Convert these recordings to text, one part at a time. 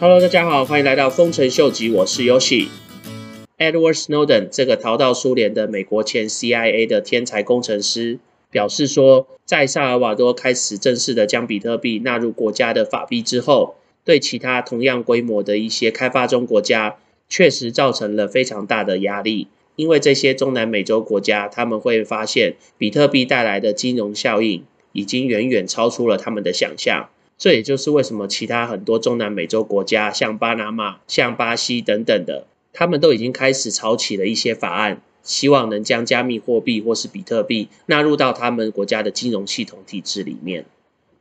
Hello，大家好，欢迎来到丰臣秀吉，我是 Yoshi。Edward Snowden 这个逃到苏联的美国前 CIA 的天才工程师表示说，在萨尔瓦多开始正式的将比特币纳入国家的法币之后，对其他同样规模的一些开发中国家确实造成了非常大的压力。因为这些中南美洲国家，他们会发现比特币带来的金融效应已经远远超出了他们的想象。这也就是为什么其他很多中南美洲国家，像巴拿马、像巴西等等的，他们都已经开始炒起了一些法案，希望能将加密货币或是比特币纳入到他们国家的金融系统体制里面。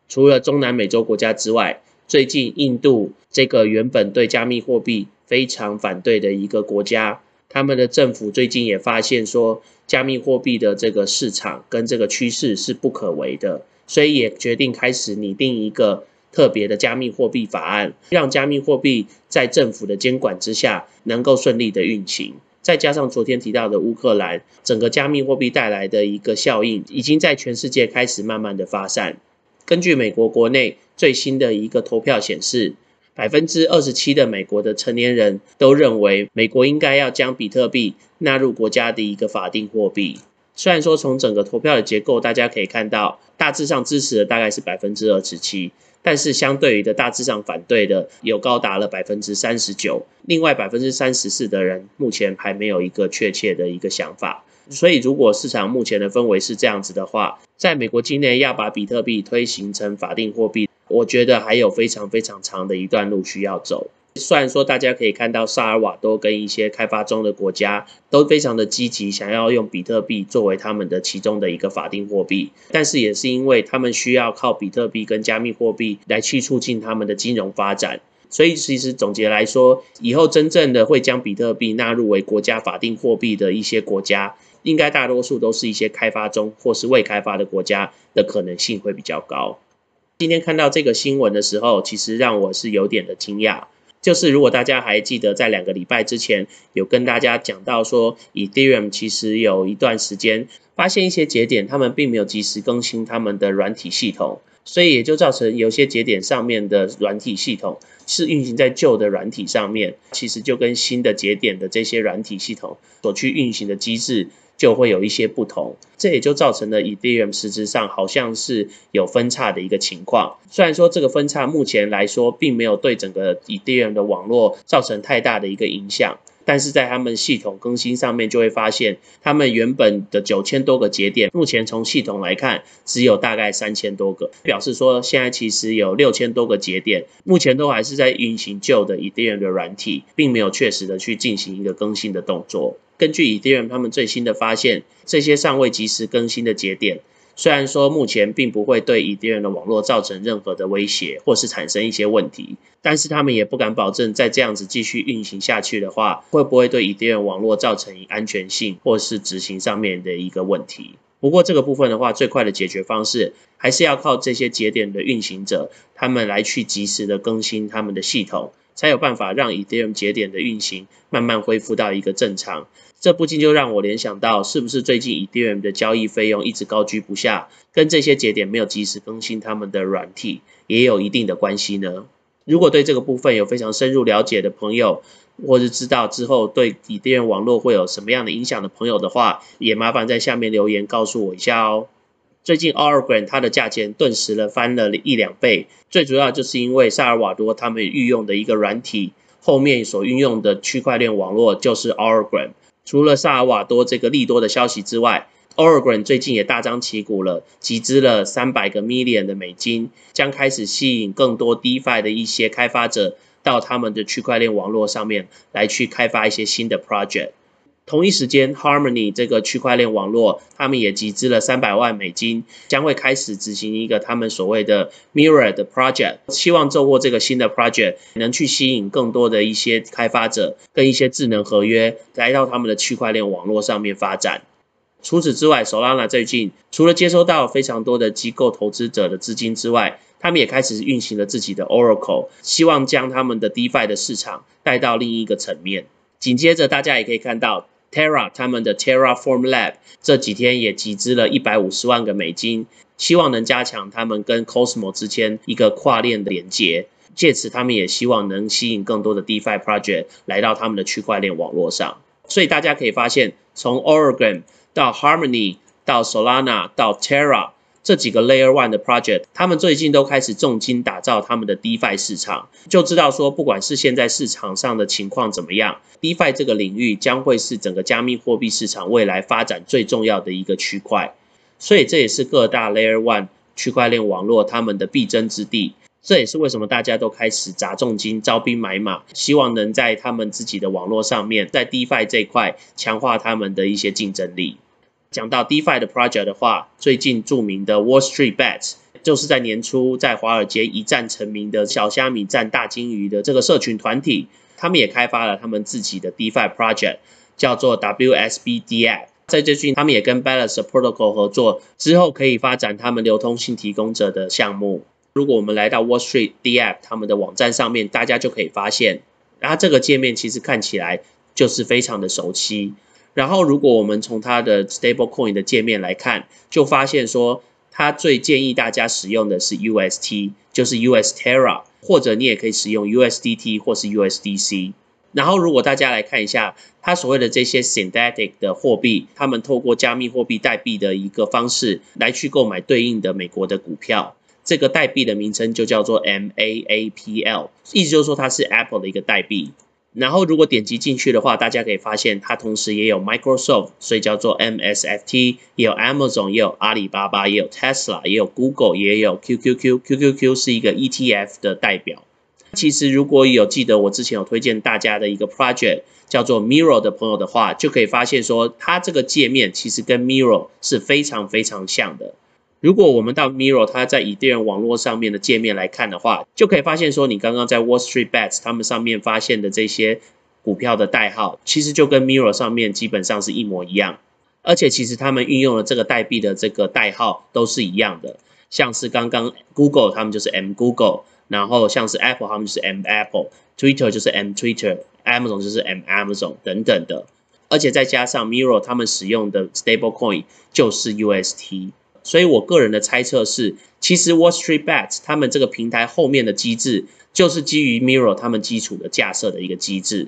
除了中南美洲国家之外，最近印度这个原本对加密货币非常反对的一个国家。他们的政府最近也发现说，加密货币的这个市场跟这个趋势是不可为的，所以也决定开始拟定一个特别的加密货币法案，让加密货币在政府的监管之下能够顺利的运行。再加上昨天提到的乌克兰，整个加密货币带来的一个效应，已经在全世界开始慢慢的发散。根据美国国内最新的一个投票显示。百分之二十七的美国的成年人都认为，美国应该要将比特币纳入国家的一个法定货币。虽然说从整个投票的结构，大家可以看到，大致上支持的大概是百分之二十七，但是相对于的大致上反对的有高达了百分之三十九，另外百分之三十四的人目前还没有一个确切的一个想法。所以，如果市场目前的氛围是这样子的话，在美国境内要把比特币推行成法定货币。我觉得还有非常非常长的一段路需要走。虽然说大家可以看到萨尔瓦多跟一些开发中的国家都非常的积极，想要用比特币作为他们的其中的一个法定货币，但是也是因为他们需要靠比特币跟加密货币来去促进他们的金融发展。所以其实总结来说，以后真正的会将比特币纳入为国家法定货币的一些国家，应该大多数都是一些开发中或是未开发的国家的可能性会比较高。今天看到这个新闻的时候，其实让我是有点的惊讶。就是如果大家还记得，在两个礼拜之前有跟大家讲到说，Ethereum 其实有一段时间发现一些节点，他们并没有及时更新他们的软体系统，所以也就造成有些节点上面的软体系统是运行在旧的软体上面，其实就跟新的节点的这些软体系统所去运行的机制。就会有一些不同，这也就造成了 Ethereum 实质上好像是有分叉的一个情况。虽然说这个分叉目前来说并没有对整个 Ethereum 的网络造成太大的一个影响。但是在他们系统更新上面，就会发现他们原本的九千多个节点，目前从系统来看，只有大概三千多个，表示说现在其实有六千多个节点，目前都还是在运行旧的 Ethereum 的软体，并没有确实的去进行一个更新的动作。根据 Ethereum 他们最新的发现，这些尚未及时更新的节点。虽然说目前并不会对 Ethereum 的网络造成任何的威胁，或是产生一些问题，但是他们也不敢保证，在这样子继续运行下去的话，会不会对 Ethereum 网络造成安全性或是执行上面的一个问题。不过这个部分的话，最快的解决方式还是要靠这些节点的运行者，他们来去及时的更新他们的系统。才有办法让 Ethereum 节点的运行慢慢恢复到一个正常。这不禁就让我联想到，是不是最近 Ethereum 的交易费用一直高居不下，跟这些节点没有及时更新他们的软体也有一定的关系呢？如果对这个部分有非常深入了解的朋友，或是知道之后对 Ethereum 网络会有什么样的影响的朋友的话，也麻烦在下面留言告诉我一下哦。最近 o r g a n 它的价钱顿时了翻了一两倍，最主要就是因为萨尔瓦多他们御用的一个软体后面所运用的区块链网络就是 o r g a n 除了萨尔瓦多这个利多的消息之外 o r g a n 最近也大张旗鼓了，集资了三百个 million 的美金，将开始吸引更多 DeFi 的一些开发者到他们的区块链网络上面来去开发一些新的 project。同一时间，Harmony 这个区块链网络，他们也集资了三百万美金，将会开始执行一个他们所谓的 Mirror 的 project，希望透过这个新的 project，能去吸引更多的一些开发者跟一些智能合约来到他们的区块链网络上面发展。除此之外，Solana 最近除了接收到非常多的机构投资者的资金之外，他们也开始运行了自己的 Oracle，希望将他们的 DeFi 的市场带到另一个层面。紧接着，大家也可以看到。Terra 他们的 Terraform Lab 这几天也集资了一百五十万个美金，希望能加强他们跟 Cosmo 之间一个跨链的连接。借此他们也希望能吸引更多的 DeFi project 来到他们的区块链网络上。所以大家可以发现，从 Oregon 到 Harmony 到 Solana 到 Terra。这几个 Layer One 的 project，他们最近都开始重金打造他们的 DeFi 市场，就知道说，不管是现在市场上的情况怎么样，DeFi 这个领域将会是整个加密货币市场未来发展最重要的一个区块。所以这也是各大 Layer One 区块链网络他们的必争之地。这也是为什么大家都开始砸重金、招兵买马，希望能在他们自己的网络上面，在 DeFi 这一块强化他们的一些竞争力。讲到 DeFi 的 project 的话，最近著名的 Wall Street Bets 就是在年初在华尔街一战成名的小虾米战大金鱼的这个社群团体，他们也开发了他们自己的 DeFi project，叫做 WSBDF。在最近，他们也跟 Balance Protocol 合作，之后可以发展他们流通性提供者的项目。如果我们来到 Wall Street DF 他们的网站上面，大家就可以发现，它这个界面其实看起来就是非常的熟悉。然后，如果我们从它的 Stablecoin 的界面来看，就发现说，它最建议大家使用的是 UST，就是 US Terra，或者你也可以使用 USDT 或是 USDC。然后，如果大家来看一下，它所谓的这些 synthetic 的货币，他们透过加密货币代币的一个方式来去购买对应的美国的股票，这个代币的名称就叫做 MAAPL，意思就是说它是 Apple 的一个代币。然后，如果点击进去的话，大家可以发现它同时也有 Microsoft，所以叫做 MSFT，也有 Amazon，也有阿里巴巴，也有 Tesla，也有 Google，也有 QQQ，QQQ 是一个 ETF 的代表。其实，如果有记得我之前有推荐大家的一个 project 叫做 Mirror 的朋友的话，就可以发现说，它这个界面其实跟 Mirror 是非常非常像的。如果我们到 Mirror 它在以太坊网络上面的界面来看的话，就可以发现说，你刚刚在 Wall Street Bets 他们上面发现的这些股票的代号，其实就跟 Mirror 上面基本上是一模一样。而且其实他们运用的这个代币的这个代号都是一样的，像是刚刚 Google 他们就是 M Google，然后像是 Apple 他们就是 M Apple，Twitter 就是 M Twitter，Amazon 就是 M Amazon 等等的。而且再加上 Mirror 他们使用的 Stablecoin 就是 UST。所以我个人的猜测是，其实 Wall Street Bets 他们这个平台后面的机制，就是基于 Mirror 他们基础的架设的一个机制。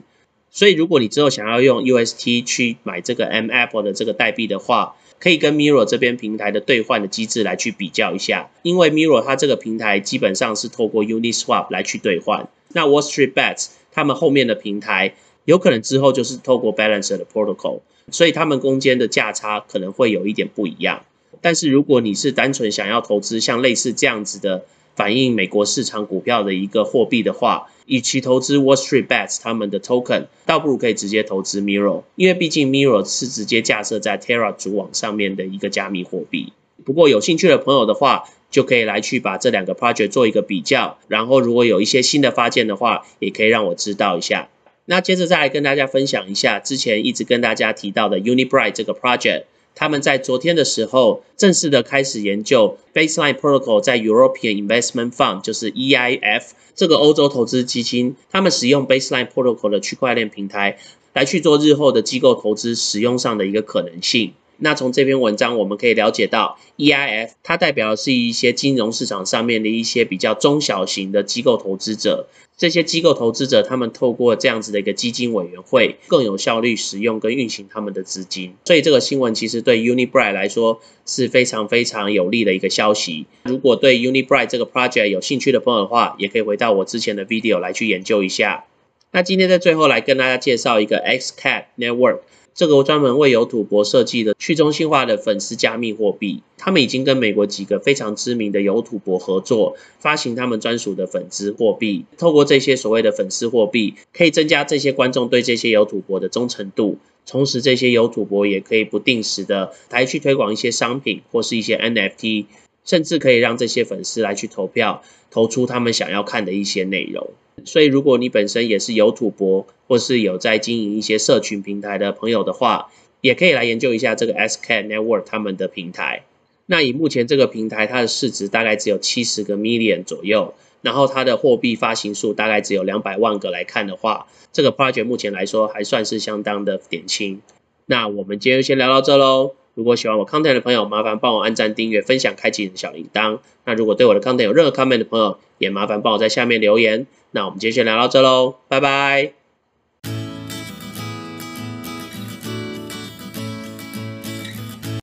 所以如果你之后想要用 UST 去买这个 M Apple 的这个代币的话，可以跟 Mirror 这边平台的兑换的机制来去比较一下。因为 Mirror 它这个平台基本上是透过 Uniswap 来去兑换，那 Wall Street Bets 他们后面的平台有可能之后就是透过 Balancer 的 Protocol，所以他们中间的价差可能会有一点不一样。但是如果你是单纯想要投资像类似这样子的反映美国市场股票的一个货币的话，与其投资 Wall Street Bets 他们的 token，倒不如可以直接投资 Mirror，因为毕竟 Mirror 是直接架设在 Terra 主网上面的一个加密货币。不过有兴趣的朋友的话，就可以来去把这两个 project 做一个比较，然后如果有一些新的发现的话，也可以让我知道一下。那接着再来跟大家分享一下之前一直跟大家提到的 Unibright 这个 project。他们在昨天的时候正式的开始研究 Baseline Protocol 在 European Investment Fund，就是 EIF 这个欧洲投资基金，他们使用 Baseline Protocol 的区块链平台来去做日后的机构投资使用上的一个可能性。那从这篇文章我们可以了解到，EIF 它代表的是一些金融市场上面的一些比较中小型的机构投资者。这些机构投资者他们透过这样子的一个基金委员会，更有效率使用跟运行他们的资金。所以这个新闻其实对 Unibright 来说是非常非常有利的一个消息。如果对 Unibright 这个 project 有兴趣的朋友的话，也可以回到我之前的 video 来去研究一下。那今天在最后来跟大家介绍一个 XCAT Network。这个专门为有土博设计的去中心化的粉丝加密货币，他们已经跟美国几个非常知名的有土博合作，发行他们专属的粉丝货币。透过这些所谓的粉丝货币，可以增加这些观众对这些有土博的忠诚度，同时这些有土博也可以不定时的来去推广一些商品或是一些 NFT，甚至可以让这些粉丝来去投票，投出他们想要看的一些内容。所以，如果你本身也是有土博，或是有在经营一些社群平台的朋友的话，也可以来研究一下这个 S K Network 他们的平台。那以目前这个平台，它的市值大概只有七十个 million 左右，然后它的货币发行数大概只有两百万个来看的话，这个 project 目前来说还算是相当的点轻。那我们今天就先聊到这喽。如果喜欢我 content 的朋友，麻烦帮我按赞、订阅、分享、开启小铃铛。那如果对我的 content 有任何 comment 的朋友，也麻烦帮我在下面留言。那我们今天先聊到这喽，拜拜。